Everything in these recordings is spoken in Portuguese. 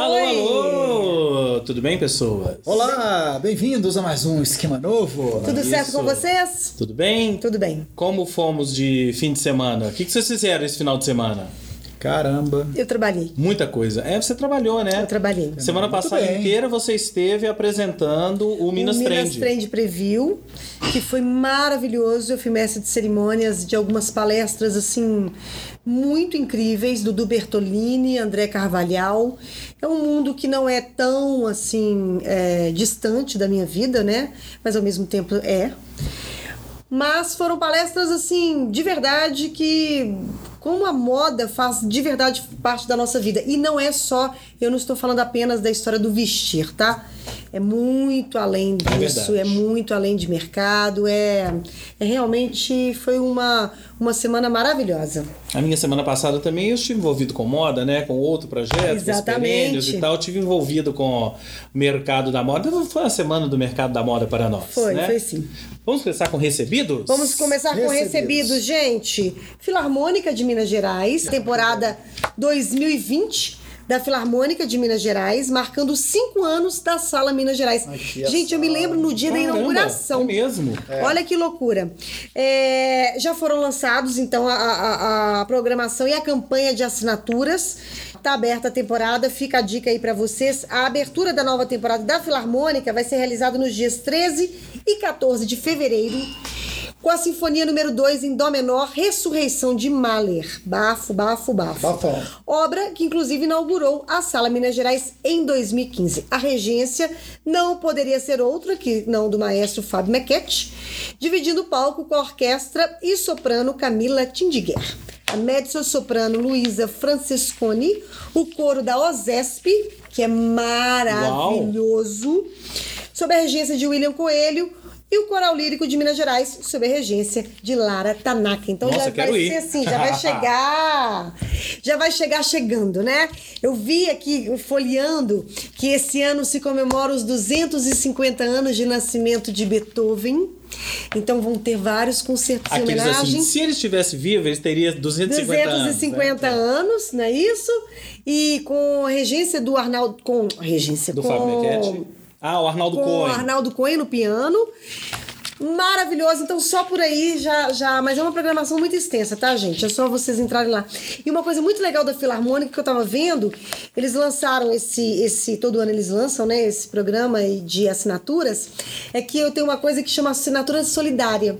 Alô, Oi. alô! Tudo bem, pessoas? Olá, bem-vindos a mais um esquema novo. Tudo certo Isso. com vocês? Tudo bem? Tudo bem. Como fomos de fim de semana? O que que vocês fizeram esse final de semana? Caramba. Eu trabalhei. Muita coisa. É, você trabalhou, né? Eu trabalhei. Semana Muito passada bem. inteira você esteve apresentando o Minas, o Minas Trend. Trend Preview, que foi maravilhoso. Eu fui mestre de cerimônias de algumas palestras assim muito incríveis, Dudu Bertolini, André Carvalhal. É um mundo que não é tão assim é, distante da minha vida, né? Mas ao mesmo tempo é. Mas foram palestras assim, de verdade, que como a moda faz de verdade parte da nossa vida. E não é só, eu não estou falando apenas da história do vestir, tá? É muito além disso, verdade. é, muito além de mercado, é, é realmente foi uma, uma semana maravilhosa. A minha semana passada também eu estive envolvido com moda, né? Com outro projeto, com Exatamente. os e tal. Eu estive envolvido com o mercado da moda. Foi uma semana do mercado da moda para nós. Foi, né? foi sim. Vamos começar com recebidos? Vamos começar com Recebidos. recebidos, gente. Filarmônica de Minas Gerais, temporada 2020 da Filarmônica de Minas Gerais, marcando cinco anos da Sala Minas Gerais. Aqui a Gente, eu me lembro no dia da Caramba, inauguração. é mesmo? Olha que loucura. É, já foram lançados, então, a, a- a programação e a campanha de assinaturas. Está aberta a temporada, fica a dica aí para vocês. A abertura da nova temporada da Filarmônica vai ser realizada nos dias 13 e 14 de fevereiro, com a Sinfonia número 2 em Dó menor, Ressurreição de Mahler. Bafo, bafo, bafo. Bafão. Obra que inclusive inaugurou a Sala Minas Gerais em 2015. A regência não poderia ser outra que não do maestro Fábio Mequete, dividindo o palco com a orquestra e soprano Camila Tindiguer. A mezzo-soprano Luísa Francesconi, o coro da OSESP, que é maravilhoso, sob a regência de William Coelho, e o Coral Lírico de Minas Gerais, sob a regência de Lara Tanaka. Então Nossa, já vai ir. ser assim, já vai chegar. Já vai chegar chegando, né? Eu vi aqui, folheando, que esse ano se comemora os 250 anos de nascimento de Beethoven. Então vão ter vários concertos em Aqueles assim, homenagem. se ele estivesse vivo, ele teria 250, 250 anos. anos, não é isso? E com a regência do Arnaldo. Com regência Do com, Fábio Mequete. Ah, o Arnaldo com o Cohen. Arnaldo Cohen no piano. Maravilhoso, então só por aí já, já. Mas é uma programação muito extensa, tá, gente? É só vocês entrarem lá. E uma coisa muito legal da Filarmônica que eu tava vendo, eles lançaram esse. esse todo ano eles lançam, né? Esse programa de assinaturas. É que eu tenho uma coisa que chama assinatura solidária.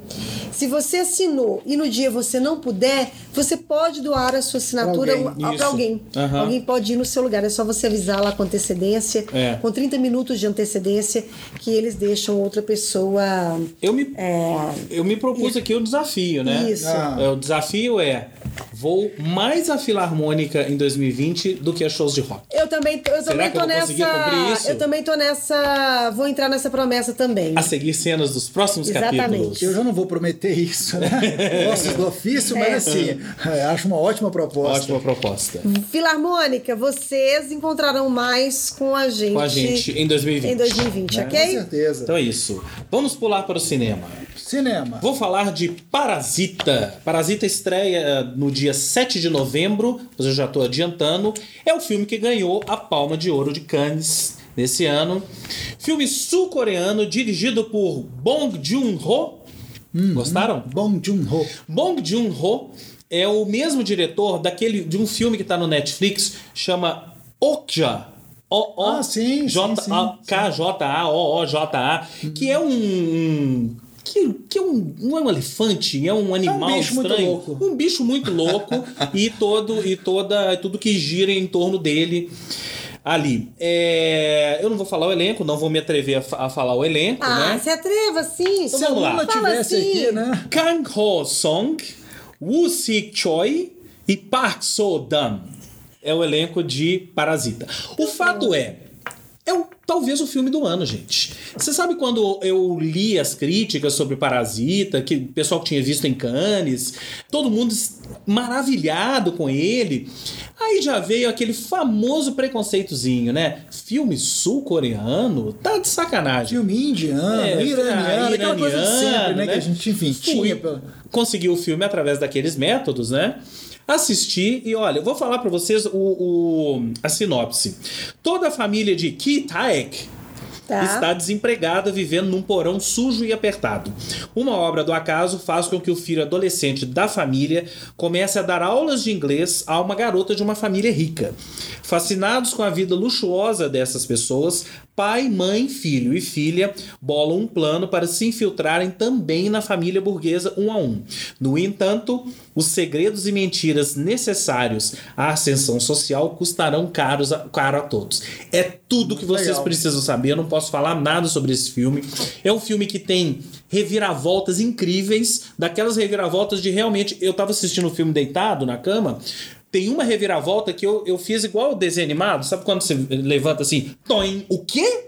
Se você assinou e no dia você não puder, você pode doar a sua assinatura alguém. para Isso. alguém. Aham. Alguém pode ir no seu lugar, é só você avisar lá com antecedência, É. com 30 minutos de antecedência, que eles deixam outra pessoa. Eu me, É, eu me propus aqui o desafio, né? Isso. Ah. O desafio é: vou mais a Filarmônica em 2020 do que a shows de rock. eu também, eu também que tô eu nessa. Eu também tô nessa. Vou entrar nessa promessa também. A seguir cenas dos próximos Exatamente. capítulos. Eu já não vou prometer isso, né? Gosto do ofício, É. mas assim, acho uma ótima proposta. Ótima proposta. Filarmônica, vocês encontrarão mais com a gente. Com a gente em 2020. Em 2020, né? Com ok? certeza. Então é isso. Vamos pular para o cinema. Cinema. Vou falar de Parasita. Parasita estreia eh, no dia 7 de novembro, mas eu já estou adiantando. É o filme que ganhou a Palma de Ouro de Cannes nesse ano. Filme sul-coreano dirigido por Bong Joon-ho. Gostaram? Bong Joon-ho. Bong Joon-ho é o mesmo diretor daquele de um filme que está no Netflix, chama Okja. O O Ah, sim, J sim, A K J A O O J A, que é um, um que, que é um, não é um elefante, é um animal bicho muito estranho, louco. um bicho muito louco e todo e toda tudo que gira em torno dele ali. É, eu não vou falar o elenco, não vou me atrever a, a falar o elenco, Ah, né? se atreva sim. Então Se vamos lá. Tivesse assim. aqui, né? Kang Ho Song, Woo Sik Choi e Park So Dan. É o elenco de Parasita. O fato é, é o, talvez o filme do ano, gente. Você sabe quando eu li as críticas sobre Parasita, que o pessoal que tinha visto em Cannes, todo mundo maravilhado com ele. Aí já veio aquele famoso preconceitozinho, né? Filme sul-coreano? Tá de sacanagem. Filme indiano, É, iraniano, aquela coisa de sempre, iraniano, né? né? Que a gente, enfim, tinha. pela- conseguiu o filme através daqueles métodos, né? Assisti e olha, eu vou falar pra vocês o, o- a sinopse. Toda a família de Ki Taek Tá. está desempregada, vivendo num porão sujo e apertado. Uma obra do acaso faz com que o filho adolescente da família comece a dar aulas de inglês a uma garota de uma família rica. Fascinados com a vida luxuosa dessas pessoas, pai, mãe, filho e filha bolam um plano para se infiltrarem também na família burguesa um a um. No entanto, os segredos e mentiras necessários à ascensão social custarão caros a, caro a todos. É tudo que vocês legal. precisam saber. Eu não posso falar nada sobre esse filme. É um filme que tem reviravoltas incríveis, daquelas reviravoltas de realmente. Eu tava assistindo o filme deitado na cama. Tem uma reviravolta que eu, eu fiz igual o desenho animado. Sabe quando você levanta assim, Toim, o quê?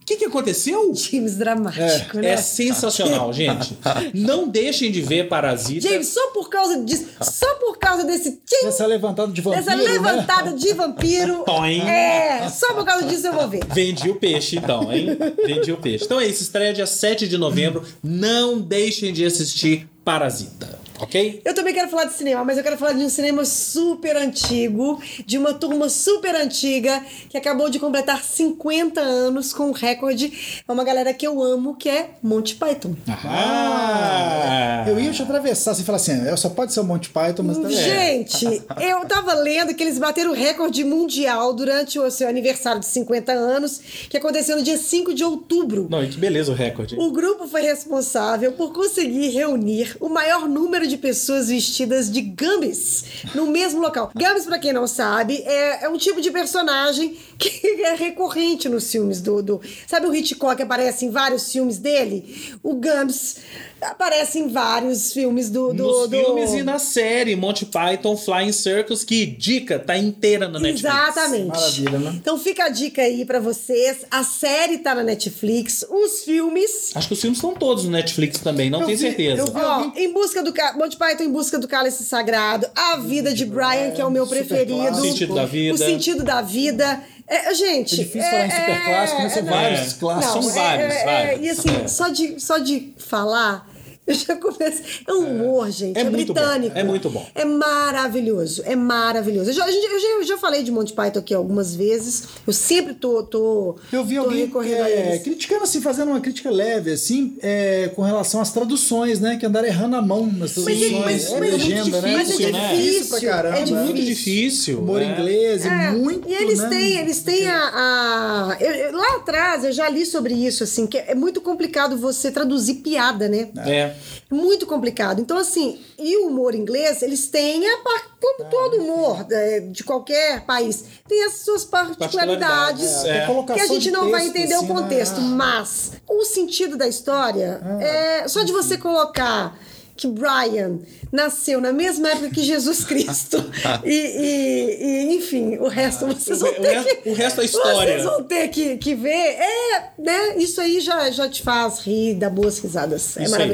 O que, que aconteceu? James dramático, né? É sensacional, gente. Não deixem de ver Parasita. James, só por causa disso, só por causa desse tchim, Essa levantada de vampiro, dessa né? levantada de vampiro. Toim. É, só por causa disso eu vou ver. Vendi o peixe, então, hein? Vendi o peixe. Então é isso, estreia dia 7 de novembro. Não deixem de assistir Parasita, ok? Eu também quero falar de cinema, mas eu quero falar de um cinema super antigo, de uma turma super antiga, que acabou de completar 50 anos com um recorde. É uma galera que eu amo, que é Monty Python. Ah! Eu ia te atravessar assim e falar assim: é, só pode ser o Monty Python, mas tá Gente, eu tava lendo que eles bateram o recorde mundial durante o seu aniversário de 50 anos, que aconteceu no dia 5 de outubro. Não, e que beleza o recorde. O grupo foi responsável por conseguir reunir o maior número de pessoas vestidas de Gambis no mesmo local. Gambis, pra quem não sabe, é, é um tipo de personagem que é recorrente nos filmes do, do- Sabe o Hitchcock aparece em vários filmes dele? O Gambis aparece em vários filmes do. do Nos do- filmes e na série Monty Python Flying Circus, que dica, tá inteira na Netflix. Exatamente. Maravilha, né? Então fica a dica aí pra vocês. A série tá na Netflix, os filmes. Acho que os filmes estão todos no Netflix também, não Eu tenho vi- certeza. eu vi- Ó, em busca do Monty Python em busca do cálice sagrado, a vida de Brian, que é o meu super preferido, clássico. O Sentido da Vida. o sentido da vida. É, gente, É difícil falar em super clássico, né? São vários clássicos. São vários, vários. E assim, É. só de só de falar eu já começo. É um humor, gente. É É, muito bom, britânico. é muito bom. É maravilhoso. É maravilhoso. Eu já, a eu já, eu já falei de Monty Python aqui algumas vezes. Eu sempre tô. tô Eu vi tô alguém recorrendo a é, criticando assim, fazendo uma crítica leve, assim, é, com relação às traduções, né? Que andaram errando a mão nas Mas, traduções. é- mas, é mas, legenda, né? mas é Difícil, né? difícil. pra caramba. É difícil. Muito difícil. Humor né? inglês, É, muito. E eles né? têm, eles têm a. a- eu- eu- lá atrás eu já li sobre isso, assim, que é muito complicado você traduzir piada, né? É. Muito complicado. Então, assim, e o humor inglês, eles têm, a, par- como todo humor é, de qualquer país, tem as suas particularidades. É, é. Que a gente de não vai entender assim, o contexto, né? mas o sentido da história é só de você colocar que Brian nasceu na mesma época que Jesus Cristo. e, e- e, enfim, o resto vocês O vão o ter resto- que. o resto é história. Vocês vão ter que, que ver. É, né? Isso aí já, já te faz rir, dar boas risadas. É Isso aí.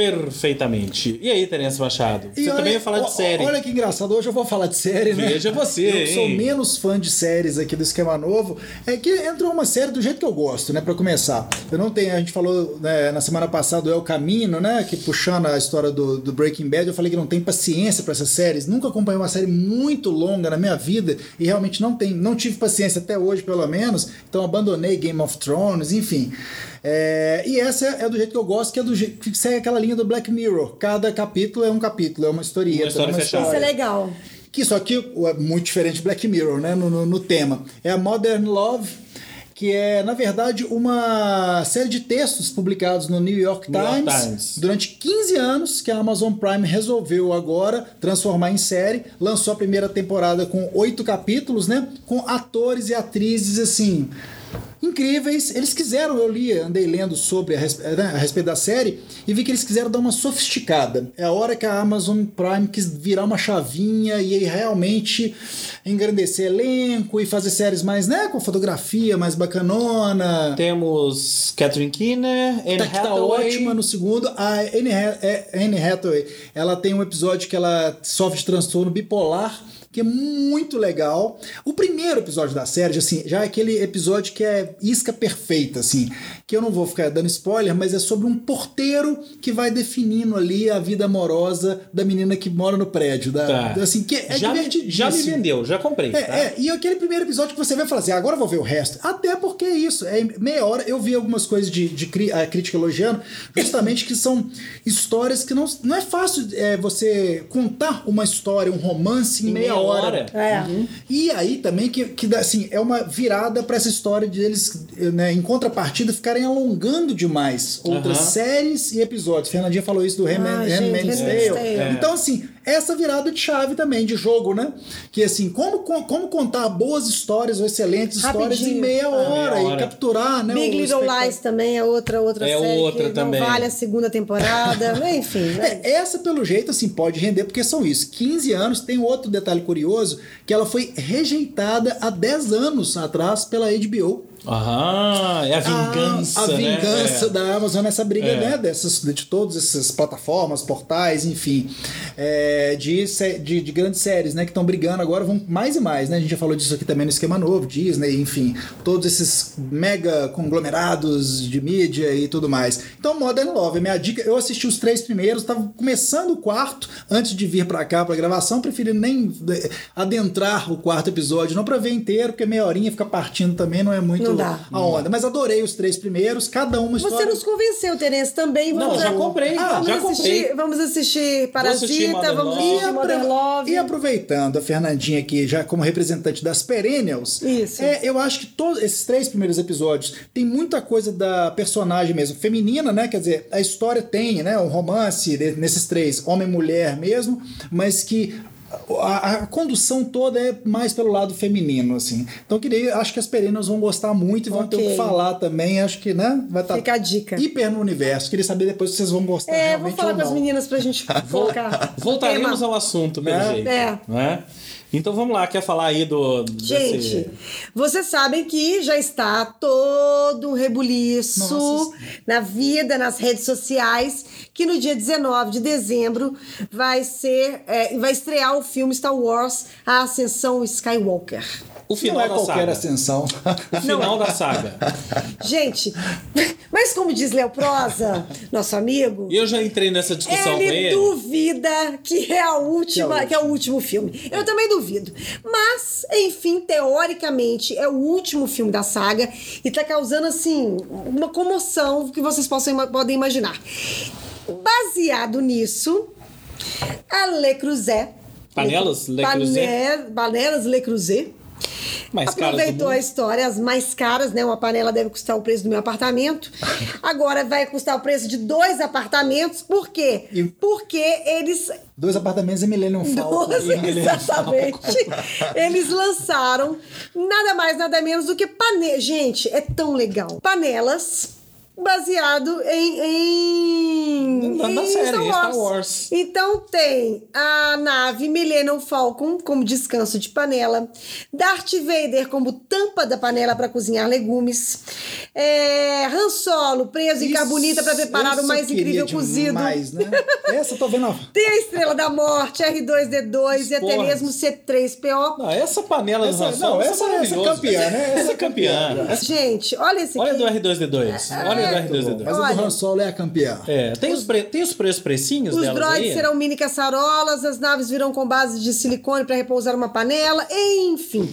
Perfeitamente. E aí, Terence Machado? E Você olha- também ia falar de série. Olha que engraçado, hoje eu vou falar de série, né? Veja você, Eu que sou hein? menos fã de séries aqui do Esquema Novo. É que entrou uma série do jeito que eu gosto, né? Pra começar. Eu não tenho, a gente falou né, na semana passada do El Camino, né? Que puxando a história do, do Breaking Bad, eu falei que não tem paciência pra essas séries. Nunca acompanhei uma série muito longa na minha vida e realmente não tem, não tive paciência até hoje, pelo menos. Então abandonei Game of Thrones, enfim. É, e essa é do jeito que eu gosto, que é do jeito que segue aquela linha do Black Mirror. Cada capítulo é um capítulo, é uma historieta, Uma história é uma fechada. Isso é história. legal. Que só que é muito diferente de Black Mirror, né? No, no- no tema. É a Modern Love, que é, na verdade, uma série de textos publicados no New York New York Times, Times. durante 15 anos, que a Amazon Prime resolveu agora transformar em série. Lançou a primeira temporada com oito capítulos, né? Com atores e atrizes assim. Incríveis, eles quiseram, eu li, andei lendo sobre a, né, a respeito da série e vi que eles quiseram dar uma sofisticada. É a hora que a Amazon Prime quis virar uma chavinha e aí realmente engrandecer elenco e fazer séries mais, né, com fotografia mais bacanona. Temos Catherine Keener, Anne Tá, que tá Hathaway. ótima no segundo. A é, Anne Hathaway, ela tem um episódio que ela sofre de transtorno bipolar que é muito legal. O primeiro episódio da série, assim, já é aquele episódio que é isca perfeita, assim, que eu não vou ficar dando spoiler, mas é sobre um porteiro que vai definindo ali a vida amorosa da menina que mora no prédio. Da, Tá. Assim, que é já, já me vendeu, já comprei. É, tá? é, e aquele primeiro episódio que você vai falar assim, agora eu vou ver o resto. Até porque é isso, é meia hora. Eu vi algumas coisas de, de cri- a crítica elogiando, justamente que são histórias que não, não é fácil é, você contar uma história, um romance em, Em meia, meia hora. Hora. É. E aí também que, que assim, é uma virada pra essa história de eles, né, em contrapartida, ficarem alongando demais outras Aham. séries e episódios. Fernandinha falou isso do Ah, Handmaid's Handmaid's Tale. Tale. Então, assim, essa virada de chave também, de jogo, né? Que assim, como, como, contar boas histórias ou excelentes histórias em Rapidinho. meia hora, Meia hora. e capturar, né? Big Little. Lies também é outra, outra É série outra que também. não vale a segunda temporada. Enfim, né? É, essa, pelo jeito, assim, pode render, porque são isso. 15 anos, tem outro detalhe curioso, que ela foi rejeitada há 10 anos atrás pela HBO. Aham, é a vingança. a, a né? vingança É. da Amazon nessa briga, É. né? Dessas, de todas essas plataformas, portais, enfim, é, de, de, de grandes séries, né? Que estão brigando agora, vão mais e mais, né? A gente já falou disso aqui também no esquema novo, Disney, enfim, todos esses mega conglomerados de mídia e tudo mais. Então, Modern Love, a minha dica, eu assisti os três primeiros, tava começando o quarto antes de vir pra cá pra gravação, preferi nem eh, adentrar o quarto episódio, não pra ver inteiro, porque meia horinha fica partindo também, não é muito Não dá. a onda. Mas adorei os três primeiros, cada uma Você história. nos convenceu, Terence, também. Não, Vamos já comprei, vamos já assistir, comprei. Vamos assistir Parasita, assistir vamos Love. assistir E, Modern Love. e aproveitando a Fernandinha aqui, já como representante das Perennials, Isso. é, eu acho que todos esses três primeiros episódios tem muita coisa da personagem mesmo, feminina, né? Quer dizer, a história tem, né? Um romance de- nesses três, homem e mulher mesmo, mas que. A, a condução toda é mais pelo lado feminino, assim. Então, eu queria, acho que as perennials vão gostar muito e vão ter o que falar também. Acho que, né? Vai estar Fica a dica. hiper no universo. Queria saber depois se vocês vão gostar É, realmente vou falar ou com as meninas pra gente colocar. Voltaremos tema. ao assunto, pelo É. jeito. É. né? Então vamos lá, quer falar aí do. desse- Gente, vocês sabem que já está todo um rebuliço Nossa. na vida, nas redes sociais, que no dia 19 de dezembro vai ser, é, vai estrear o filme Star Wars, A Ascensão Skywalker. O final não é da qualquer saga. ascensão. O final da saga. Gente, mas como diz Léo Prosa, nosso amigo, eu já entrei nessa discussão com ele ele. duvida que é a última, que é, o último filme. Eu também duvido. Mas, enfim, teoricamente é o último filme da saga e tá causando assim uma comoção que vocês possam, podem imaginar. Baseado nisso, a Le Creuset Panelas Le Creuset? Pane- Panelas Le Creuset Mais Aproveitou a história, as mais caras, né? Uma panela deve custar o preço do meu apartamento. Agora vai custar o preço de dois apartamentos. Por quê? E- Porque eles. Dois apartamentos e Millennium Falcon. Duas, exatamente. Eles lançaram nada mais, nada menos do que panelas. Gente, é tão legal. Panelas baseado em, em, Na- na em série, Star Wars. Então tem a nave Millennium Falcon como descanso de panela, Darth Vader como tampa da panela para cozinhar legumes, é, Han Solo preso em Isso- carbonita para preparar o mais incrível cozido. né? Essa eu tô vendo. Tem a Estrela da Morte, R2D2 e até mesmo C3PO. Não, essa panela do Essa- Han Solo não, é essa- essa é campeã, né? Essa é campeã. Gente, olha esse Olha aqui. do R2D2. Olha do R2D2. Mas a Olha. do Han Solo é a campeã. É, tem os, pre... tem os preços precinhos Os delas droids aí? serão mini caçarolas, as naves virão com base de silicone para repousar uma panela, enfim.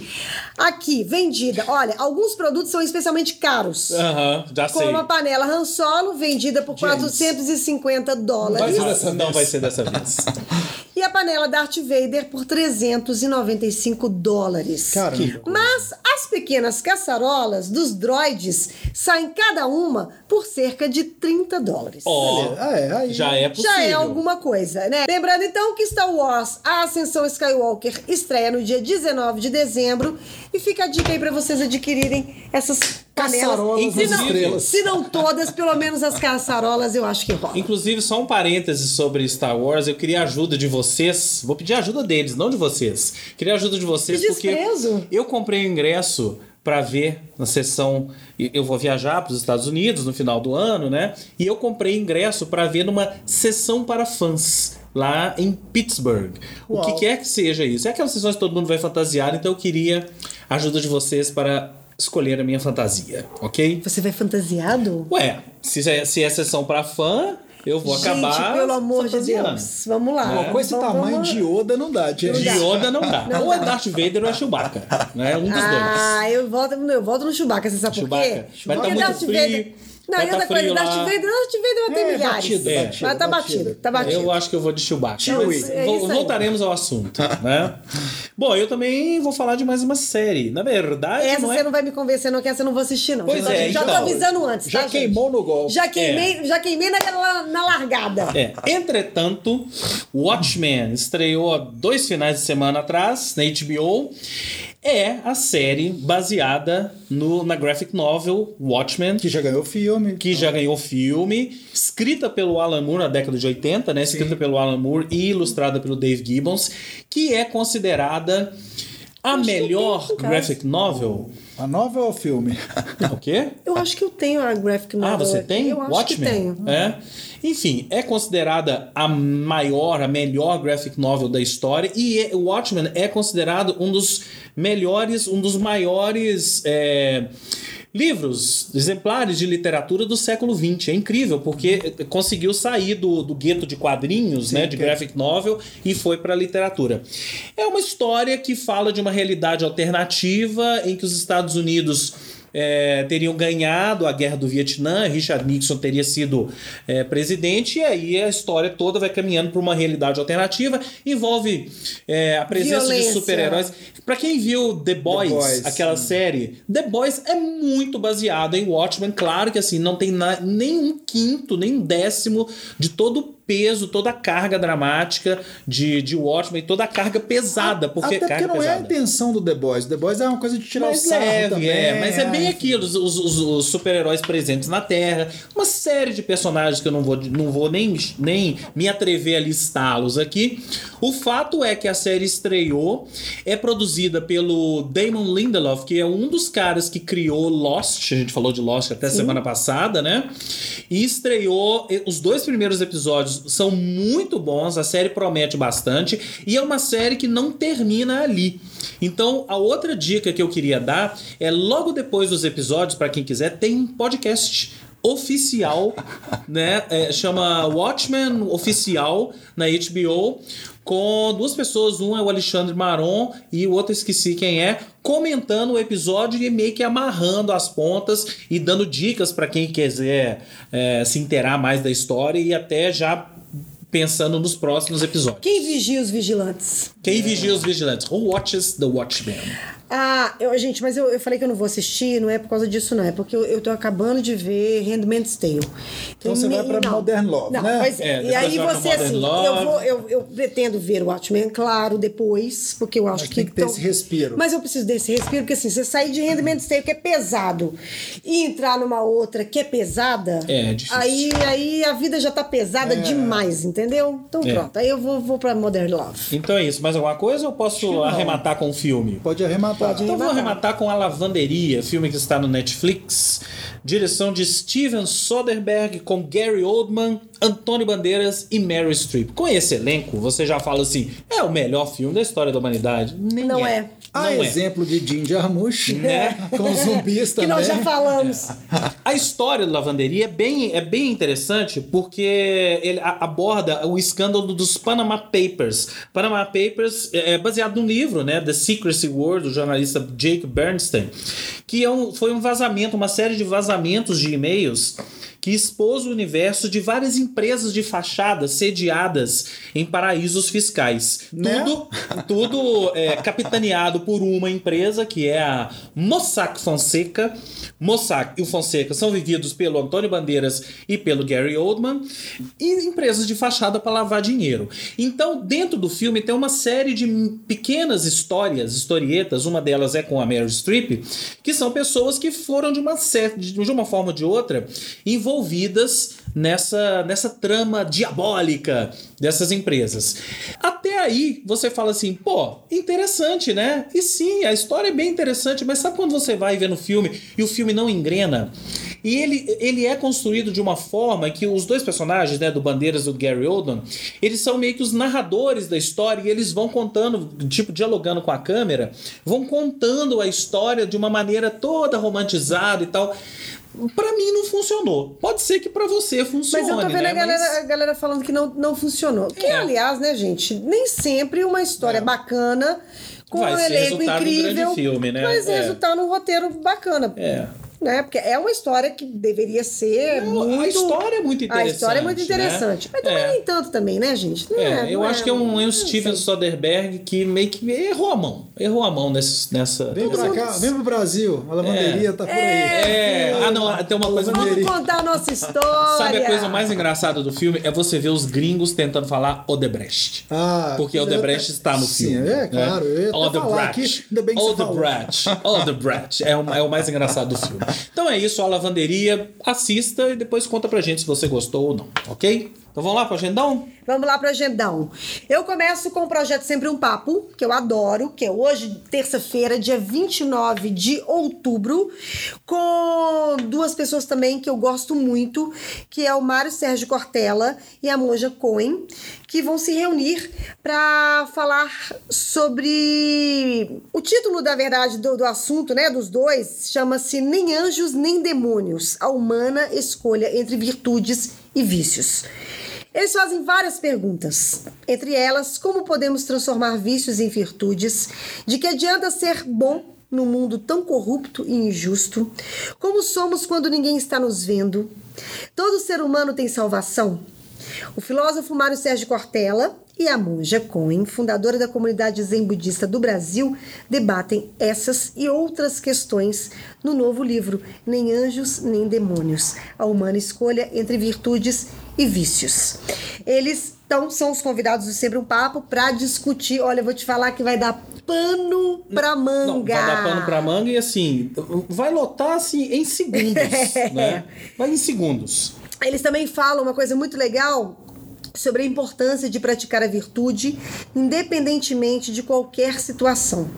Aqui, vendida. Olha, alguns produtos são especialmente caros. Aham, já sei. Como a panela Han Solo, vendida por 450 Vai dólares. ser dessa Não vai ser dessa vez. E a panela Darth Vader por 395 dólares. Caramba. Mas as pequenas caçarolas dos droids saem cada uma por cerca de 30 dólares. Ó, Ah, é, aí- já é possível. Já é alguma coisa, né? Lembrando então que Star Wars A Ascensão Skywalker estreia no dia 19 de dezembro e fica a dica aí pra vocês adquirirem essas panelas. Caçarolas se, não, estrelas. se não todas, pelo menos as caçarolas eu acho que rola. Inclusive, só um parêntese sobre Star Wars. Eu queria a ajuda de vocês. Vou pedir ajuda deles, não de vocês. Queria a ajuda de vocês Que porque desprezo. eu comprei o ingresso para ver na sessão. Eu vou viajar para os Estados Unidos no final do ano, né? E eu comprei ingresso para ver numa sessão para fãs lá em Pittsburgh. O que Uau. quer que seja isso. É aquelas sessões que todo mundo vai fantasiar, então eu queria a ajuda de vocês para escolher a minha fantasia, ok? Você vai fantasiado? Ué, se é, se é sessão para fã, eu vou Gente, acabar. pelo amor de. Deus. Vamos lá. Pô, com esse Vamos- tamanho vamos- de Yoda não dá, gente. De Yoda não dá. Não ou é. Darth Vader ou é Chewbacca. Né? Um dos dois. Ah, eu volto, eu volto no Chewbacca, você sabe Chewbacca. por quê? Vai tá Porque muito Darth frio, Vader- Não, e tá outra coisa, frio Darth lá. Vader, Darth Vader vai ter É, milhares. batido, É. batido, Mas tá batido. batido, tá batido. Eu acho que eu vou de Chewbacca. Chewie. É voltaremos ao assunto, né? Bom, eu também vou falar de mais uma série. Na verdade, Essa não você é... não vai me convencer, não, que essa eu não vou assistir, não. Pois já, é, já tô então. avisando antes, Já tá, gente? queimou no golpe. Já queimei, já queimei na, na largada. É. Entretanto, Watchmen estreou há dois finais de semana atrás na HBO. É a série baseada no, na graphic novel Watchmen, Que já ganhou filme. que já ganhou filme, escrita pelo Alan Moore na década de 80, né? Escrita pelo Alan Moore e ilustrada pelo Dave Gibbons, que é considerada a eu melhor tenho graphic novel. A nova ou o filme? O quê? Eu acho que eu tenho a graphic novel. Ah, você tem? Eu acho Watchmen? que tenho. É. Enfim, é considerada a maior, a melhor graphic novel da história e é- o Watchmen é considerado um dos melhores, um dos maiores é, livros, exemplares de literatura do século XX. É incrível, porque conseguiu sair do, do gueto de quadrinhos, né, de graphic novel e foi para a literatura. É uma história que fala de uma realidade alternativa em que os Estados Unidos é, teriam ganhado a guerra do Vietnã, Richard Nixon teria sido é, presidente, e aí a história toda vai caminhando para uma realidade alternativa, envolve é, a presença Violência. de super-heróis. Para quem viu The Boys, Boys, aquela série, The Boys é muito baseada em Watchmen, claro que assim, não tem na, nem um quinto, nem um décimo de todo o peso, toda a carga dramática de, de Watchmen, toda a carga pesada, porque Até porque não é a pesada. intenção do The Boys. The Boys é uma coisa de tirar Mais o sarro leve, também. é, mas é bem Ah, aquilo, os, os- os- super-heróis presentes na Terra, uma série de personagens que eu não vou, não vou nem, nem me atrever a listá-los aqui. O fato é que a série estreou, é produzida pelo Damon Lindelof, que é um dos caras que criou Lost, a gente falou de Lost até semana passada, né? E estreou, e os dois primeiros episódios são muito bons, a série promete bastante, e é uma série que não termina ali. Então, a outra dica que eu queria dar é logo depois dos episódios, para quem quiser, tem um podcast oficial, né? É, chama Watchmen Oficial na HBO, com duas pessoas, um é o Alexandre Maron e o outro esqueci quem é, comentando o episódio e meio que amarrando as pontas e dando dicas para quem quiser é, se inteirar mais da história e até já pensando nos próximos episódios. Quem vigia os vigilantes? Quem vigia os vigilantes? Who watches the Watchmen? Ah, eu, gente, mas eu, eu falei que eu não vou assistir, não é por causa disso, não. É porque eu, eu tô acabando de ver Handmaid's Tale. Então você vai pra não. Modern Love, não, né? Mas, É, e aí você, Modern assim, Love. eu, vou, eu, eu pretendo ver o Watchmen, claro, depois, porque eu acho Mas que... tem que ter esse respiro. Mas eu preciso desse respiro, porque assim, você sair de Handmaid's Tale, que é pesado, e entrar numa outra que é pesada... É, difícil. Aí, aí a vida já tá pesada demais, entendeu? Então É. pronto, aí eu vou, vou pra Modern Love. Então é isso. Mais alguma coisa ou posso arrematar com o filme? Pode arrematar. Pode Então vou arrematar. arrematar com A Lavanderia, filme que está no Netflix. Direção de Steven Soderbergh com Gary Oldman, Antônio Bandeiras e Meryl Streep. Com esse elenco, você já fala assim: é o melhor filme da história da humanidade? Nem Não é. é. A Não é. exemplo de Jim Jarmusch, Né? com zumbis Que também. nós já falamos. A história do Lavanderia é bem, é bem interessante porque ele aborda o escândalo dos Panama Papers. Panama Papers é é baseado num livro, né, The Secrecy World, do jornalista Jake Bernstein, que é um, foi um vazamento, uma série de vazamentos de e-mails que expôs o universo de várias empresas de fachada sediadas em paraísos fiscais. Né? Tudo, tudo é, capitaneado por uma empresa que é a Mossack Fonseca. Mossack e o Fonseca são vividos pelo Antônio Bandeiras e pelo Gary Oldman e empresas de fachada para lavar dinheiro. Então, dentro do filme tem uma série de pequenas histórias, historietas, uma delas é com a Meryl Streep, que são pessoas que foram de uma certa, de uma forma ou de outra envolvidas nessa, nessa trama diabólica dessas empresas. Até aí você fala assim, pô, interessante, né? E sim, a história é bem interessante, mas sabe quando você vai ver no filme e o filme não engrena? E ele, ele é construído de uma forma que os dois personagens, né, do Bandeiras e do Gary Oldman, eles são meio que os narradores da história e eles vão contando, tipo, dialogando com a câmera, vão contando a história de uma maneira toda romantizada e tal. Pra mim não funcionou. Pode ser que pra você funcione. Mas eu tô vendo né? a, galera, Mas- a galera falando que não, não funcionou. Que, É. aliás, né, gente, nem sempre uma história É. bacana, com Vai um elenco um incrível, grande filme, né? mas É. resultar num roteiro bacana. É. Né? Porque é uma história que deveria ser Não, muito... A história é muito interessante. A história é muito interessante. né? Mas também É. nem tanto também, né, gente? Não É, eu não acho que é um, é um não Steven sei. Soderbergh que meio que errou a mão. Errou a mão nesse, nessa. Vem pra cá, vem pro Brasil. A lavanderia tá por aí. É, ah não, tem uma coisa Vamos contar a nossa história. Sabe a coisa mais engraçada do filme? É você ver os gringos tentando falar Odebrecht. Ah, Porque Odebrecht está no sim, filme. é, claro, eu ia até falar aqui, ainda bem que falou. Odebrecht. Odebrecht. É o, é o mais engraçado do filme. Então é isso, a lavanderia. Assista e depois conta pra gente se você gostou ou não, ok? Então vamos lá pro agendão? Vamos lá pro agendão. Eu começo com o projeto Sempre um Papo, que eu adoro, que é hoje, terça-feira, dia 29 de outubro, com duas pessoas também que eu gosto muito, que é o Mário Sérgio Cortella e a Monja Cohen, que vão se reunir para falar sobre o título, da verdade, do, do assunto, né, dos dois, chama-se Nem Anjos Nem Demônios, a humana escolha entre virtudes e vícios. Eles fazem várias perguntas, entre elas, como podemos transformar vícios em virtudes, de que adianta ser bom num mundo tão corrupto e injusto, como somos quando ninguém está nos vendo. Todo ser humano tem salvação? O filósofo Mário Sérgio Cortella e a monja Cohen, fundadora da comunidade zen budista do Brasil, debatem essas e outras questões no novo livro Nem Anjos Nem Demônios: A Humana Escolha entre Virtudes e Vícios. Eles então são os convidados do Sempre um Papo para discutir. Olha, eu vou te falar que vai dar pano pra manga. Não, vai dar pano pra manga e assim, vai lotar assim em segundos, né? Vai em segundos. Eles também falam uma coisa muito legal sobre a importância de praticar a virtude, independentemente de qualquer situação.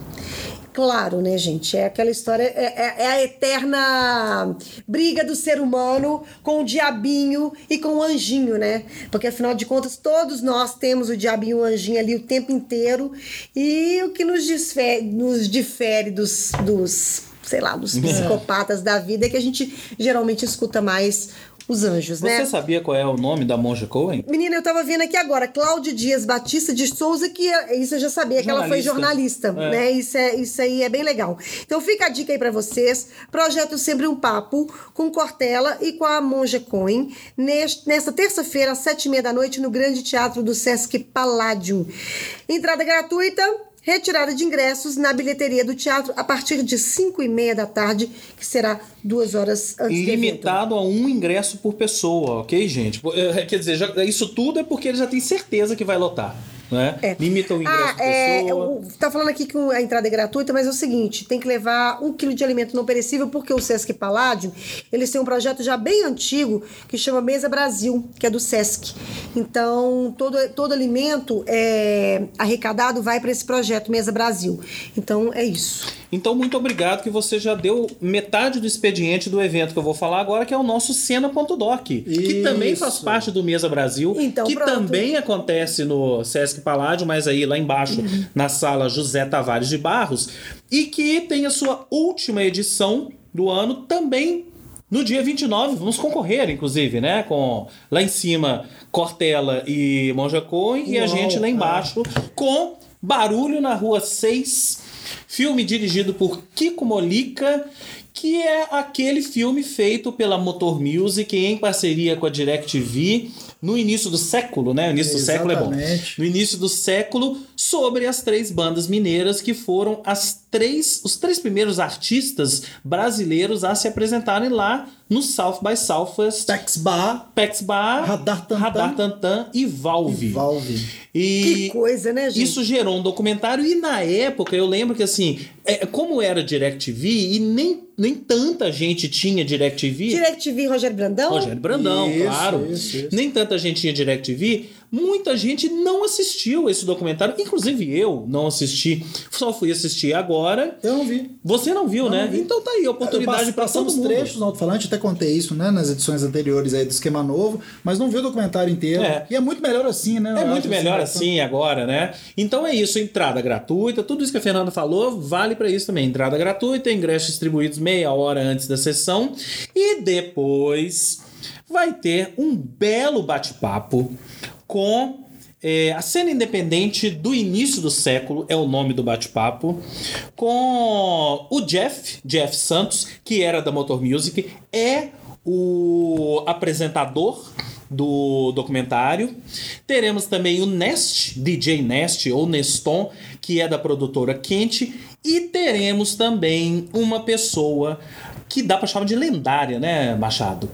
Claro, né, gente? É aquela história, é, é- é a eterna briga do ser humano com o diabinho e com o anjinho, né? Porque afinal de contas, todos nós temos o diabinho e o anjinho ali o tempo inteiro. E o que nos, nos difere dos, dos, sei lá, dos psicopatas da vida é que a gente geralmente escuta mais os anjos, né? Você sabia qual é o nome da monja Cohen? Menina, eu tava vendo aqui agora, Cláudia Dias Batista de Souza, que é- isso eu já sabia, que ela foi Jornalista. jornalista, É. né? Isso, é, isso aí é bem legal. Então fica a dica aí pra vocês. Projeto Sempre um Papo com Cortella e com a Monja Cohen, neste, nesta terça-feira, às sete e meia da noite, no Grande Teatro do Sesc Palladium. Entrada gratuita. Retirada de ingressos na bilheteria do teatro a partir de 5 e meia da tarde, que será duas horas antes. Limitado a um ingresso por pessoa, ok, gente? Eh, Quer dizer, já- isso tudo é porque eles já têm certeza que vai lotar. Né? É. Limita o ingresso Ah, é, pessoa. tá falando aqui que a entrada é gratuita, mas é o seguinte, tem que levar um quilo de alimento não perecível, porque o Sesc Paládio, eles têm um projeto já bem antigo que chama Mesa Brasil, que é do Sesc. Então, todo, todo alimento é, arrecadado vai para esse projeto Mesa Brasil. Então, é isso. Então, muito obrigado que você já deu metade do expediente do evento que eu vou falar agora, que é o nosso Cena.doc, que também faz parte do Mesa Brasil, Então, que pronto. também acontece no Sesc Paládio, mas aí lá embaixo, Uhum. na sala José Tavares de Barros, e que tem a sua última edição do ano também no dia 29, vamos concorrer, inclusive, né? Com lá em cima Cortella e Monja Cohen e a gente lá é. embaixo com Barulho na Rua 6, filme dirigido por Kiko Molica, que é aquele filme feito pela Motor Music em parceria com a DirecTV no início do século, né? O início do século é bom. Exatamente. No início do século, sobre as três bandas mineiras que foram as três, os três primeiros artistas brasileiros a se apresentarem lá no South by Southwest. Tax Bar, Pex Bar, Radar Tantan. Radar Tantan e Valve. Valve. E Que coisa, né, gente? isso gerou um documentário e na época eu lembro que assim, é, como era DirecTV e nem, nem tanta gente tinha DirecTV, DirecTV Rogério Brandão? Rogério Brandão, Isso, claro. isso, isso. Nem tanta tanta gente tinha DirecTV, muita gente não assistiu esse documentário. Inclusive eu não assisti, só fui assistir agora. Eu não vi. Você não viu, né? não vi. Então tá aí, oportunidade para todo mundo. trechos no alto-falante, até contei isso né, nas edições anteriores aí do Esquema Novo, mas não vi o documentário inteiro. É. E é muito melhor assim, né? É muito acho, melhor né? assim agora, né? Então é isso, entrada gratuita, tudo isso que a Fernanda falou vale para isso também. Entrada gratuita, ingressos distribuídos meia hora antes da sessão e depois vai ter um belo bate-papo com é, a cena independente do início do século é o nome do bate-papo com o Jeff, Jeff Santos, que era da Motor Music, é o apresentador do documentário. Teremos também o Nest, DJ Nest ou Neston, que é da produtora Quente, e teremos também uma pessoa que dá para chamar de lendária, né, Machado?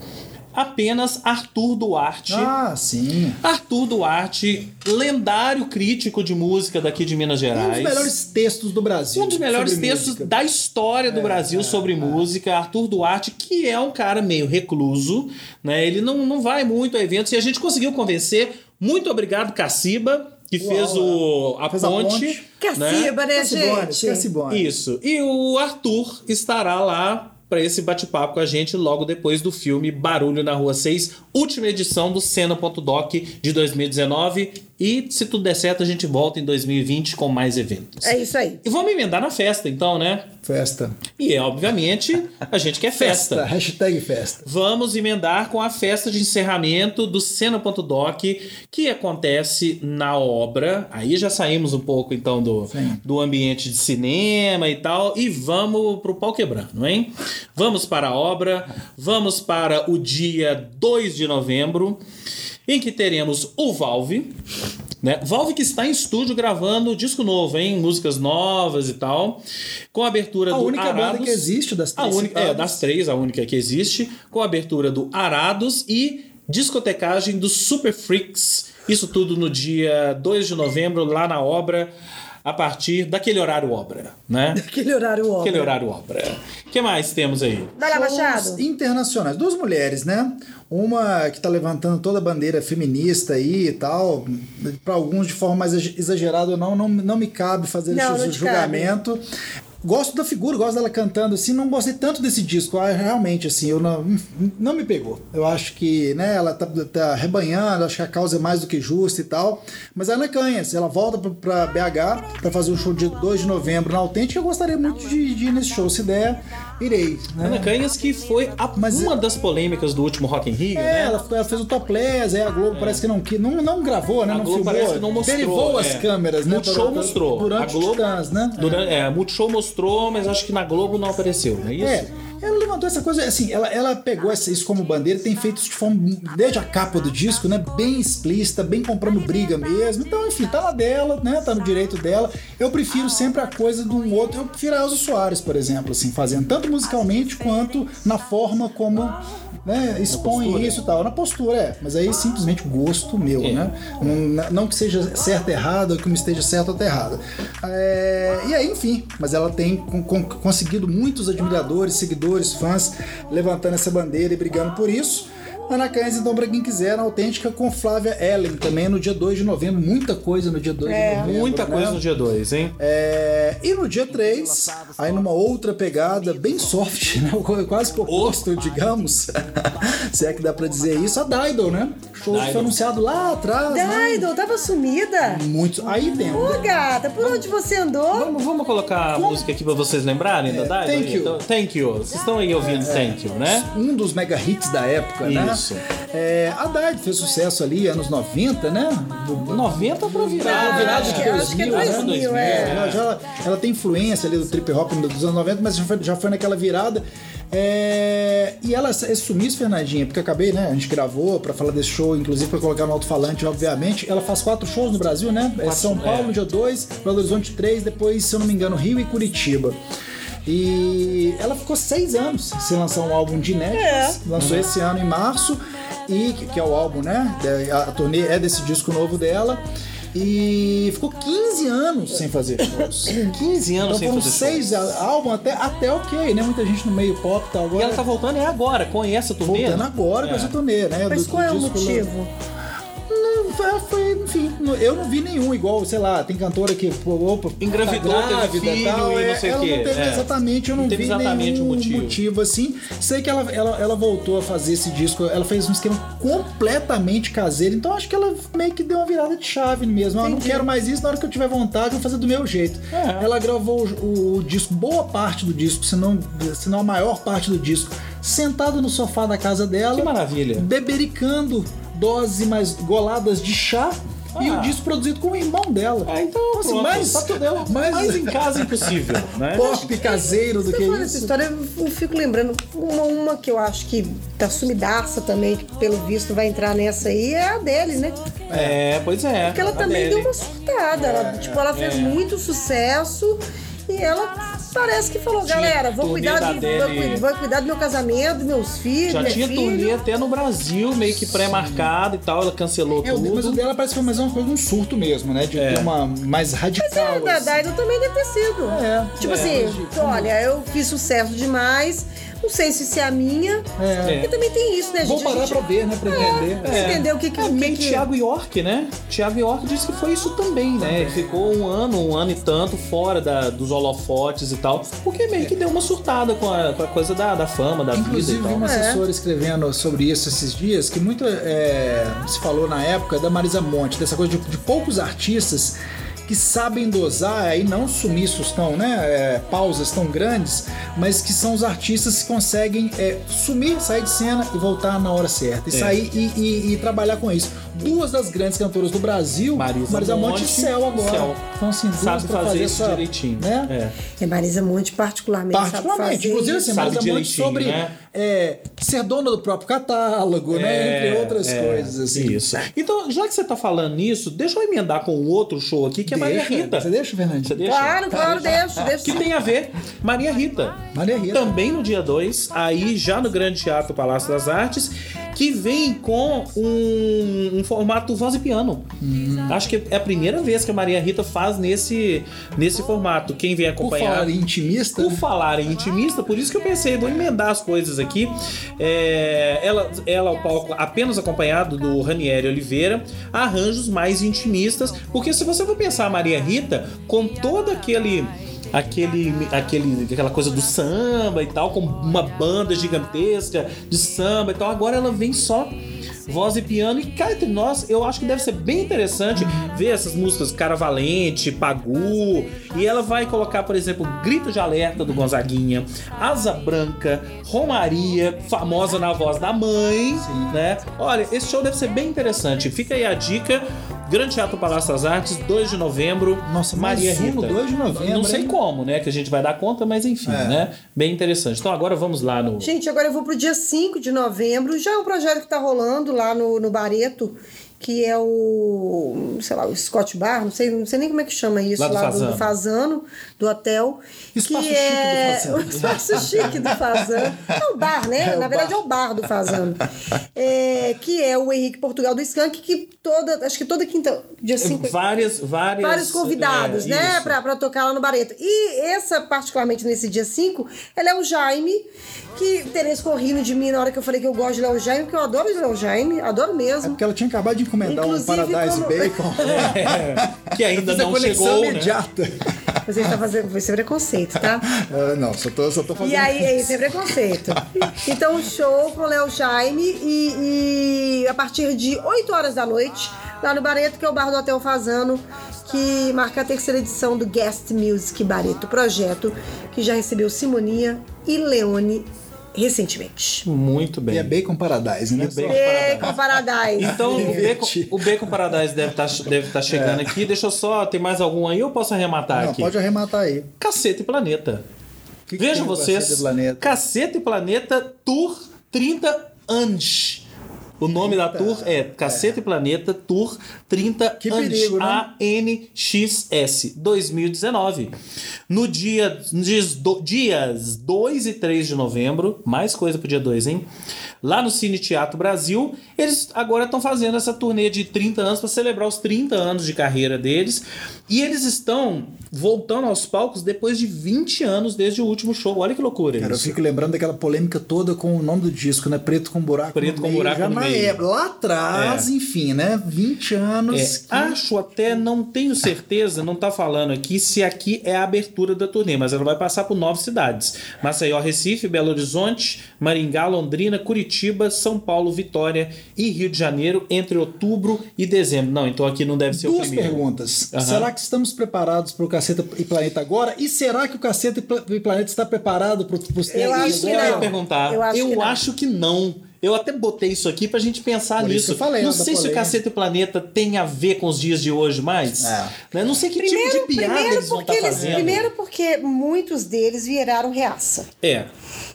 Apenas Arthur Duarte. Ah, sim. Arthur Duarte, lendário crítico de música daqui de Minas Um Gerais. dos melhores textos do Brasil. Um dos melhores textos música. da história do Brasil sobre música, Arthur Duarte, que é um cara meio recluso, né? Ele não, não vai muito a eventos e a gente conseguiu convencer. Muito obrigado, Caciba, que Uau, fez o, a, Fez a ponte. ponte. né? Caciba, né, Cacibone, gente? Cacibone. Isso. E o Arthur estará lá para esse bate-papo com a gente logo depois do filme Barulho na Rua 6, última edição do Cena.doc de 2019. E se tudo der certo, a gente volta em 2020 com mais eventos. É isso aí. E vamos emendar na festa, então, né? Festa. E é, obviamente, a gente quer festa. Hashtag festa. Vamos emendar com a festa de encerramento do Cena.doc, que acontece na obra. Aí já saímos um pouco, então, do, Sim. do ambiente de cinema e tal, e vamos pro pau quebrando, hein? Vamos para a obra, vamos para o dia 2 de novembro, em que teremos o Valve, né? Valve que está em estúdio gravando disco novo, hein? Músicas novas e tal, com a abertura A do única banda Arados. que existe das A três única, é, das três, a única que existe, com a abertura do Arados e discotecagem do Super Freaks. Isso tudo no dia 2 de novembro, lá na obra, a partir daquele horário obra, né? Aquele horário óbvio. Aquele horário obra. O que mais temos aí? Shows Machado. internacionais. Duas mulheres, né? Uma que tá levantando toda a bandeira feminista aí e tal. Para alguns de forma mais exagerada ou não, não, não me cabe fazer Não, esse não julgamento. Gosto da figura, gosto dela cantando assim, não gostei tanto desse disco, ah, realmente assim, eu não, não me pegou. Eu acho que, né, ela tá, tá rebanhando, acho que a causa é mais do que justa e tal, mas ela é canhas, ela volta pra, pra BH pra fazer um show dia 2 de novembro na Autêntica, eu gostaria muito de, de ir nesse show, se der, irei. né? Ana Canhas, que foi a- Mas uma das polêmicas do último Rock in Rio, É, né? ela, ela fez o topless, aí a Globo parece que não, que não, não gravou, né? A não Globo filmou. parece que não mostrou. Derivou as é. câmeras, né? Multishow durante- mostrou. Durante a Globo, Titãs, né? Durante, é, Multishow mostrou, mas acho que na Globo não apareceu, não é isso? É, levantou essa coisa, assim, ela, ela pegou essa- isso como bandeira tem feito isso de forma, desde a capa do disco, né, bem explícita, bem comprando briga mesmo. Então, enfim, tá lá dela, né, tá no direito dela. Eu prefiro sempre a coisa de um outro, eu prefiro a Elza Soares, por exemplo, assim, fazendo tanto musicalmente quanto na forma como né, expõe isso e tal, na postura, é. Mas aí simplesmente gosto meu, É. né? Não, não que seja certo ou errado, ou que não esteja certo ou errado. É, e aí, enfim, mas ela tem con- con- conseguido muitos admiradores, seguidores, fãs, levantando essa bandeira e brigando por isso. Ana Cães, então, pra quem quiser, na autêntica com Flávia Ellen, também no dia 2 de novembro. Muita coisa no dia 2 É. de novembro. Muita né? coisa no dia 2, hein? É, e no dia 3, aí numa outra pegada bem soft, né? quase que oposto, digamos, se é que dá pra dizer isso, a Dido, né? O show Dido. foi anunciado lá atrás. né? Daido, tava sumida. Muitos. Aí tem. Ô, gata, por onde você andou? Vamos, vamos colocar a música aqui pra vocês lembrarem da Dido? Thank you. Então, thank you. Vocês estão aí ouvindo Thank you, né? Um dos mega hits da época, né? Isso. É, a Dido fez sucesso ali, anos 90, né? Do- 90 pra virar. Ah, virada acho de que- acho que é 2000, né? 2000, é. Ela, já, ela tem influência ali do trip hop dos anos 90, mas já foi, já foi naquela virada. É, e ela, esse sumiço, Fernandinha, porque acabei, né? A gente gravou pra falar desse show, inclusive pra colocar no alto-falante, obviamente. Ela faz quatro shows no Brasil, né? É São Paulo, é. dia 2, Belo Horizonte 3, depois, se eu não me engano, Rio e Curitiba. E ela ficou seis anos sem lançar um álbum de inéditos. Lançou esse ano em março, e que, é o álbum, né? A, turnê é desse disco novo dela. E ficou 15 anos sem fazer shows. 15 anos Então sem fazer seis shows. álbuns até, até ok, né? Muita gente no meio pop e tal. E Agora ela tá voltando é agora, com essa turnê. voltando agora com É. essa turnê, né? Mas Do- qual é o motivo? Foi, foi, enfim, eu não vi nenhum igual, sei lá, tem cantora que, pô, opa, Engravidou, tá teve grávida filho tal, e não é, sei o quê. não teve É. exatamente, eu não, Não teve vi exatamente nenhum um motivo. assim. Sei que ela, ela, ela voltou a fazer esse disco, ela fez um esquema completamente caseiro, então acho que ela meio que deu uma virada de chave mesmo. Eu não Entendi. quero mais isso, na hora que eu tiver vontade, eu vou fazer do meu jeito. É. Ela gravou o, o disco, boa parte do disco, se não, se não a maior parte do disco, sentado no sofá da casa dela Que maravilha. bebericando dose mais goladas de chá e Ah. o disco produzido com o irmão dela. Ah, então, assim, pronto, mais, tá tudo, é mais, mais em casa impossível, né? pop caseiro do que falando essa isso. história, eu fico lembrando uma, uma que eu acho que tá sumidaça também, que pelo visto vai entrar nessa aí, é a dele, né? É, pois é. Porque ela também Adele. deu uma surtada. Ela, tipo, ela fez É. muito sucesso e ela parece que falou, galera, vou cuidar, da de, vou, vou cuidar do meu casamento, dos meus filhos, Já tinha filha. turnê até no Brasil, meio que pré-marcado e tal, ela cancelou É, tudo. mas o dela parece que foi mais uma coisa, um surto mesmo, né? De É. ter uma mais radical. Mas é, assim. da Idol também deve ter sido. É, Tipo é, assim, olha, eu fiz sucesso demais, não sei se isso é a minha. É. Porque também tem isso, né, Vou gente? A parar gente- pra ver, né? Pra entender. Pra entender o que que... É, que Thiago York, né? Thiago York disse que foi isso também, né? Ele ficou um ano, um ano e tanto fora da- dos holofotes e tal, porque meio que deu uma surtada com a, com a coisa da, da fama, da Inclusive, vida vi e uma tal. É. assessora escrevendo sobre isso esses dias, que muito é, se falou na época da Marisa Monte, dessa coisa de, de poucos artistas que sabem dosar, aí não sumiços tão, né, é, pausas tão grandes, mas que são os artistas que conseguem é, sumir, sair de cena e voltar na hora certa, e É. sair e, e- e trabalhar com isso. Duas das grandes cantoras do Brasil, Marisa Monte e Monte Céu agora. Céu. Então, assim, duas Sabe pra fazer, isso essa, direitinho. Né? É. É, Marisa Monte particularmente, sabe Particularmente, fazer inclusive assim, Sabe Marisa Monte sobre né? É, ser dona do próprio catálogo, né? Entre outras é, coisas, assim. Isso. Então, já que você tá falando nisso, deixa eu emendar com um outro show aqui, que é Maria Deixa. Rita. Você deixa, Fernandinho? Você deixa? Claro, claro, deixa, deixa. Que tem a ver Maria Rita. Maria Rita. Também no dia 2, aí já no Grande Teatro Palácio das Artes, que vem com um, um formato voz e piano. Hum. Acho que é a primeira vez que a Maria Rita faz nesse, nesse formato. Quem vem Por acompanhar. falar em intimista, Por falar em intimista, por isso que eu pensei, vou emendar as coisas aqui. É, ela, ela ao palco apenas acompanhado do Ranieri Oliveira, arranjos mais intimistas, porque se você for pensar a Maria Rita, com todo aquele. Aquele, aquele, aquela coisa do samba e tal, com uma banda gigantesca de samba e tal. Agora ela vem só voz e piano. E cá entre nós, eu acho que deve ser bem interessante ver essas músicas Cara Valente, Pagu. E ela vai colocar, por exemplo, Grito de Alerta do Gonzaguinha, Asa Branca, Romaria, famosa na voz da mãe, né? Olha, esse show deve ser bem interessante. Fica aí a dica. Grande Teatro Palácio das Artes, 2 de novembro. Nossa, Maria mais Rita. no 2 de novembro, Não sei hein? como, né? Que a gente vai dar conta, mas enfim, É. né? Bem interessante. Então agora vamos lá no. Gente, agora eu vou pro dia 5 de novembro. Já é um projeto que tá rolando lá no, no Bareto, que é o, sei lá, o Scott Bar, não sei, não sei nem como é que chama isso, Lá do lá, do, Fazano. do Fazano, do hotel. Espaço que chique do é Fazano. O espaço chique do Fazano. É o bar, né? É Na verdade bar. é o bar do Fazano. É, que é o Henrique Portugal do Skank, que toda, acho que toda quinta, dia 5 Várias, várias. vários convidados, é, né, pra, pra tocar lá no Bareto. E essa, particularmente nesse dia 5, ela é o Jaime, que Tereza ficou rindo de mim na hora que eu falei que eu gosto de Léo Jaime, porque eu adoro Léo Jaime, adoro É mesmo. porque ela tinha acabado de encomendar Inclusive, um Paradise como- Bacon. É, que ainda Fiz a não conexão chegou, né? imediata. Você tá fazendo, foi sem preconceito, tá? Ah, não, só tô, só tô fazendo. E aí, é isso, é preconceito. Então, show com o Léo Jaime e, e a partir de 8 horas da noite, lá no Bareto, que é o bar do Hotel Fazano, que marca a terceira edição do Guest Music Bareto, projeto que já recebeu Simonia e Leone recentemente. Muito bem. E é Bacon Paradise, né? E Bacon Bacon Paradise. Então, o Bacon, o Bacon Paradise deve estar deve tá chegando aqui. Deixa eu só. Tem mais algum aí ou eu posso arrematar Não, aqui? pode arrematar aí. Caceta e Planeta. Que que Vejam tem no vocês. Cacete e Planeta? Caceta e Planeta Tour 30 anos. O nome da tour é Caceta e Planeta Tour 30 Que perigo, né? ANXS 2019. No dia, dias, do- dias 2 e 3 de novembro, mais coisa pro dia 2, hein? Lá no Cine Teatro Brasil, eles agora estão fazendo essa turnê de 30 anos para celebrar os 30 anos de carreira deles. E eles estão voltando aos palcos depois de 20 anos desde o último show. Olha que loucura Cara, eu isso. fico lembrando daquela polêmica toda com o nome do disco, né? Preto com buraco Preto com meio. buraco Já na meio. é, lá atrás, É. enfim, né? 20 anos. É, que- acho até, não tenho certeza, não tá falando aqui se aqui é a abertura da turnê, mas ela vai passar por nove cidades: Maceió, Recife, Belo Horizonte, Maringá, Londrina, Curitiba, São Paulo, Vitória e Rio de Janeiro entre outubro e dezembro. Não, então aqui não deve ser o Duas primeiro. perguntas. Aham. Será que estamos preparados para o Caceta e Planeta agora? E será que o Caceta e Pla- Planeta está preparado para os Eu acho Isso que que eu ia não. perguntar. Eu acho que não. acho que não. Eu até botei isso aqui pra gente pensar Por isso nisso. falei, não sei se o polêmica. Caceta e Planeta tem a ver com os dias de hoje mais. É. Né? Não sei que Primeiro, tipo de piada primeiro, eles vão porque estar eles, fazendo. primeiro porque muitos deles viraram reaça. É,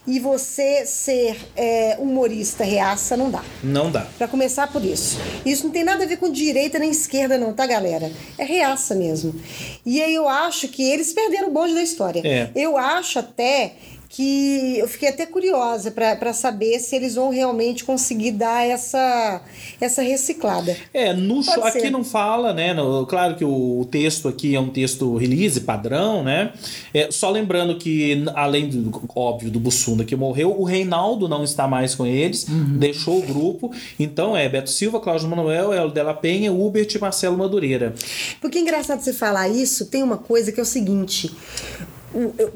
E você ser é, humorista reaça não dá. não dá. Pra começar por isso. Isso não tem nada a ver com direita nem esquerda, não, tá, galera? É reaça mesmo. E aí eu acho que eles perderam o bonde da história. É. Eu acho até que eu fiquei até curiosa pra saber se eles vão realmente conseguir dar essa, essa reciclada. É, no show, aqui não fala, né? no- claro que o, o texto aqui é um texto release padrão, né? É, só lembrando que, além do óbvio do Bussunda que morreu, o Reinaldo não está mais com eles, deixou o grupo. Então é Beto Silva, Cláudio Manuel, Hélio Della Penha, Hubert e Marcelo Madureira. Porque é engraçado você falar isso, tem uma coisa que é o seguinte.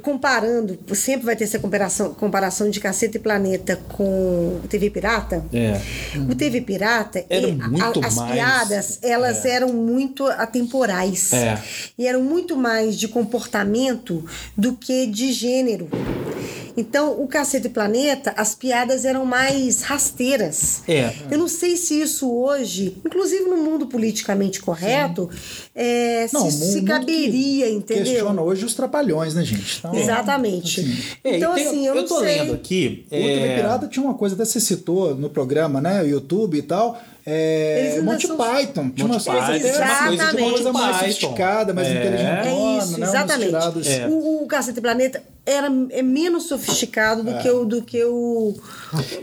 Comparando, sempre vai ter essa comparação, comparação de Caceta e Planeta com o TV Pirata. É. O TV Pirata, Era muito as mais- piadas, elas eram muito atemporais. É. E eram muito mais de comportamento do que de gênero. Então, o Cacete Planeta, as piadas eram mais rasteiras. É. Eu não sei se isso hoje, inclusive no mundo politicamente correto, é, Não, se, se caberia, que entendeu? Questiona hoje os trapalhões, né, gente? Então, Exatamente. assim, É, então, tem- assim, eu, não tô sei. lendo aqui. O é, Pirata tinha uma coisa, até você citou no programa, né? O YouTube e tal. É, Monty são- Python. Tinha Monty uma coisa de uma coisa mais Python. sofisticada, mais É. inteligente. É isso, exatamente. É. O, o Cacete Planeta era, é menos sofisticado do que o. Do que o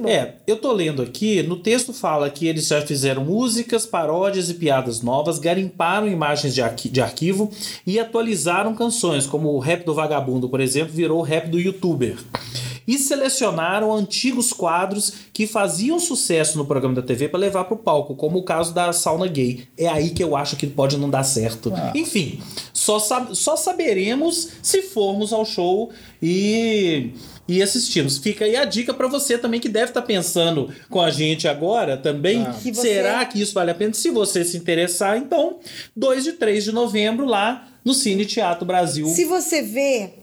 É, eu tô lendo aqui, no texto fala que eles já fizeram músicas, paródias e piadas novas, garimparam imagens de, arqui- de arquivo e atualizaram canções, como o rap do vagabundo, por exemplo, virou o rap do youtuber. E selecionaram antigos quadros que faziam sucesso no programa da TV para levar pro palco, como o caso da sauna gay. É aí que eu acho que pode não dar certo. Ah. Enfim, só, sab- só saberemos se formos ao show e e assistimos. Fica aí a dica para você também que deve estar pensando com a gente agora também. Ah. Que você- Será que isso vale a pena? Se você se interessar, então, 2 e 3 de novembro lá no Cine Teatro Brasil. Se você vê,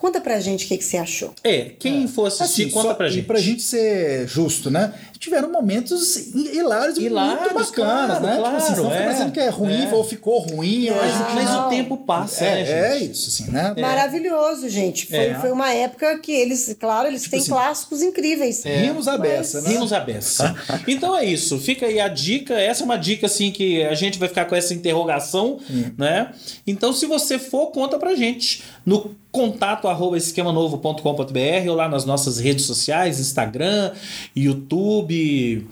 conta pra gente o que, que você achou. É, quem for assistir, Assim, conta só- pra gente. E pra gente ser justo, né? Tiveram momentos hilários e Hilários, muito bacanas, claro, né? claro, tipo assim, não é. fica parecendo que é ruim É. ou ficou ruim. Mas, mas o tempo passa, né, gente? É, é isso, assim, né? Maravilhoso, gente. Foi, É. foi uma época que eles, claro, eles têm assim, clássicos incríveis. Rimos a beça, né? Rimos a beça. Então é isso. Fica aí a dica. Essa é uma dica assim que a gente vai ficar com essa interrogação, né? Então se você for, conta pra gente no contato arroba esquemanovo.com.br ou lá nas nossas redes sociais, Instagram, YouTube,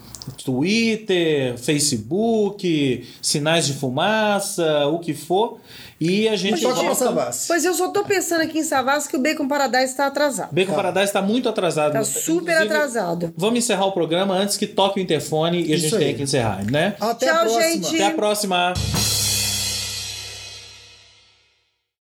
Twitter, Facebook, sinais de fumaça, o que for. E a gente Mas volta. Savassi. Pois eu só tô pensando aqui em Savassi que o Bacon Paradise está atrasado. Bacon Paradise está muito atrasado. Tá super Inclusive, atrasado. Vamos encerrar o programa antes que toque o interfone e a Isso gente tenha aí. que encerrar, né? Até Tchau, a próxima. gente. Até a próxima.